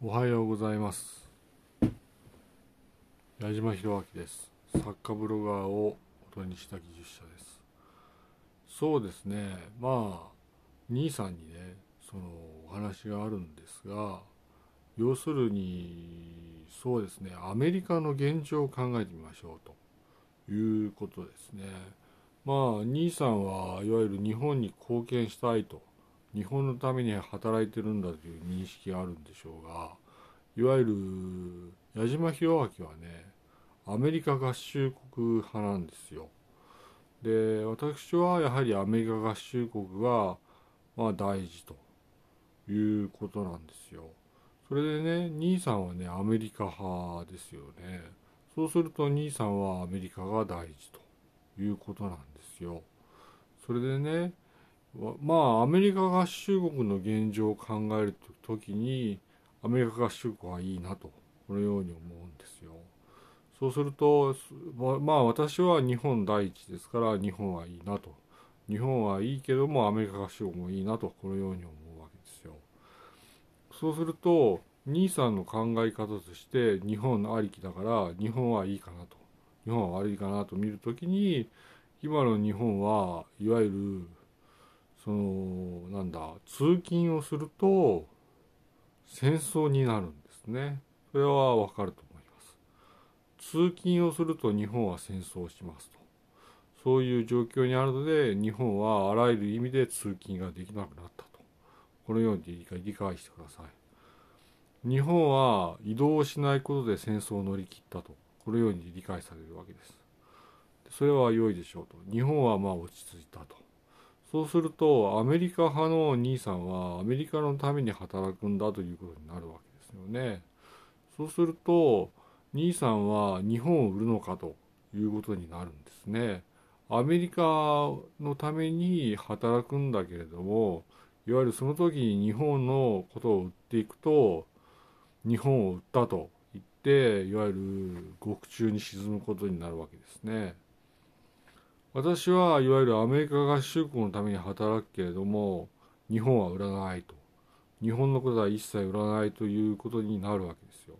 おはようございます。矢島博明です。作家ブロガーを元にした技術者です。そうですね。まあ兄さんにねそのお話があるんですが要するにそうですね。アメリカの現状を考えてみましょうと。いうことですね。まあ兄さんはいわゆる日本に貢献したいと日本のために働いてるんだという認識があるんでしょうがいわゆる矢島弘明はねアメリカ合衆国派なんですよ。で私はやはりアメリカ合衆国がまあ大事ということなんですよ。それでね兄さんはねアメリカ派ですよね。そうすると兄さんはアメリカが大事ということなんですよ。それでねまあアメリカ合衆国の現状を考える時にアメリカ合衆国はいいなとこのように思うんですよ。そうするとまあ私は日本第一ですから日本はいいなと日本はいいけどもアメリカ合衆国もいいなとこのように思うわけですよ。そうすると兄さんの考え方として日本ありきだから日本はいいかなと日本は悪いかなと見るときに今の日本はいわゆるそのなんだ通勤をすると戦争になるんですね。それはわかると思います。通勤をすると日本は戦争をしますと。そういう状況にあるので日本はあらゆる意味で通勤ができなくなったと。このように理解してください。日本は移動しないことで戦争を乗り切ったと。このように理解されるわけです。それは良いでしょうと。日本はまあ落ち着いたと。そうするとアメリカ派の兄さんはアメリカのために働くんだということになるわけですよね。そうすると兄さんは日本を売るのかということになるんですね。アメリカのために働くんだけれどもいわゆるその時に日本のことを売っていくと日本を売ったと言っていわゆる獄中に沈むことになるわけですね。私はいわゆるアメリカ合衆国のために働くけれども日本は売らないと。日本のことは一切売らないということになるわけですよ。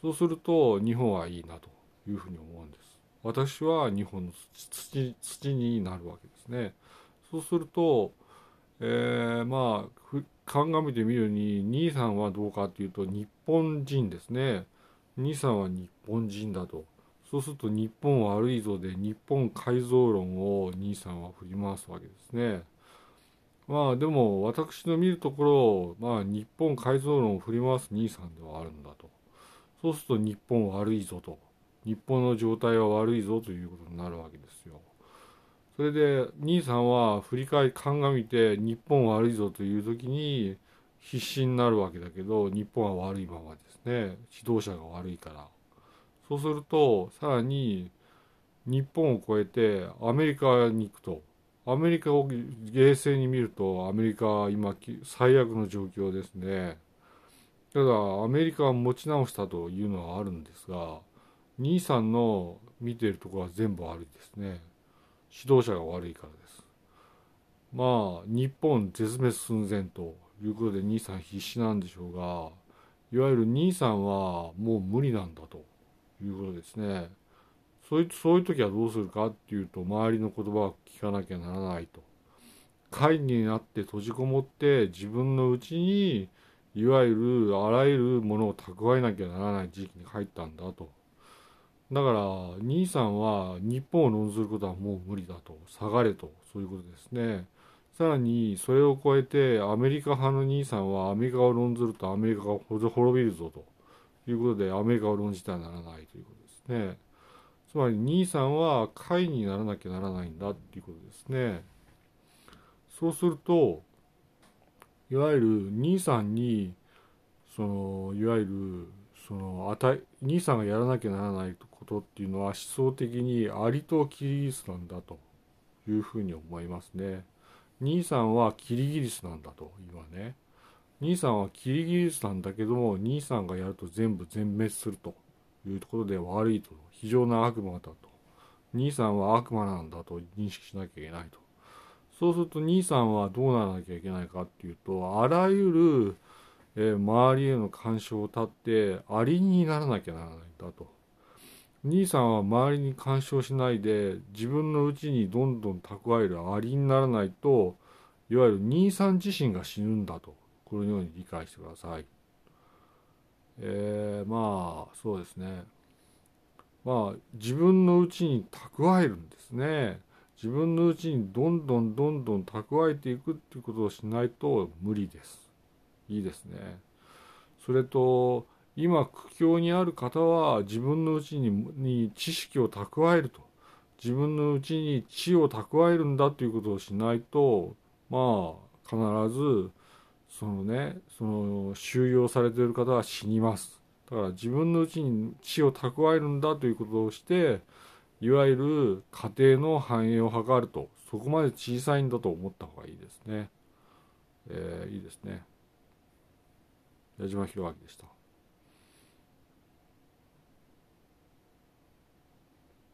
そうすると日本はいいなというふうに思うんです。私は日本の土土になるわけですね。そうすると、えー、まあ鑑みてみるに兄さんはどうかというと日本人ですね。兄さんは日本人だと。そうすると日本は悪いぞで日本改造論を兄さんは振り回すわけですね。まあでも私の見るところ、まあ日本改造論を振り回す兄さんではあるんだと。そうすると日本悪いぞと。日本の状態は悪いぞということになるわけですよ。それで兄さんは振り返り鑑みて日本悪いぞという時に必死になるわけだけど日本は悪いままですね。指導者が悪いから。そうするとさらに日本を超えてアメリカに行くと。アメリカを冷静に見るとアメリカは今最悪の状況ですね。ただアメリカは持ち直したというのはあるんですが兄さんの見ているところは全部悪いですね。指導者が悪いからです。まあ日本絶滅寸前ということで兄さん必死なんでしょうがいわゆる兄さんはもう無理なんだと。いうことですね。そういうそういう時はどうするかっていうと周りの言葉を聞かなきゃならないと。会議になって閉じこもって自分のうちにいわゆるあらゆるものを蓄えなきゃならない時期に入ったんだと。だから兄さんは日本を論ずることはもう無理だと下がれとそういうことですね。さらにそれを超えてアメリカ派の兄さんはアメリカを論ずるとアメリカが滅びるぞと。いうことでアメリカを論じてはならないということですね。つまり兄さんは会にならなきゃならないんだっていうことですね。そうするといわゆる兄さんにそのいわゆるその値兄さんがやらなきゃならないことっていうのは思想的にアリとキリギリスなんだというふうに思いますね。兄さんはキリギリスなんだと今ね。兄さんはキリギリスなんだけども兄さんがやると全部全滅するというところで悪いと非常な悪魔だと。兄さんは悪魔なんだと認識しなきゃいけないと。そうすると兄さんはどうならなきゃいけないかっていうとあらゆるえー、周りへの干渉を断ってアリにならなきゃならないんだと。兄さんは周りに干渉しないで自分のうちにどんどん蓄えるアリにならないといわゆる兄さん自身が死ぬんだと。このように理解してください。えー、まあそうですねまあ自分のうちに蓄えるんですね。自分のうちにどんどんどんどん蓄えていくっていうことをしないと無理です。いいですね。それと今苦境にある方は自分のうちに知識を蓄えると自分のうちに知を蓄えるんだということをしないとまあ必ずそのねその収容されている方は死にます。だから自分のうちに血を蓄えるんだということをしていわゆる家庭の繁栄を図ると。そこまで小さいんだと思った方がいいですね、えー、いいですね。矢島弘明でした。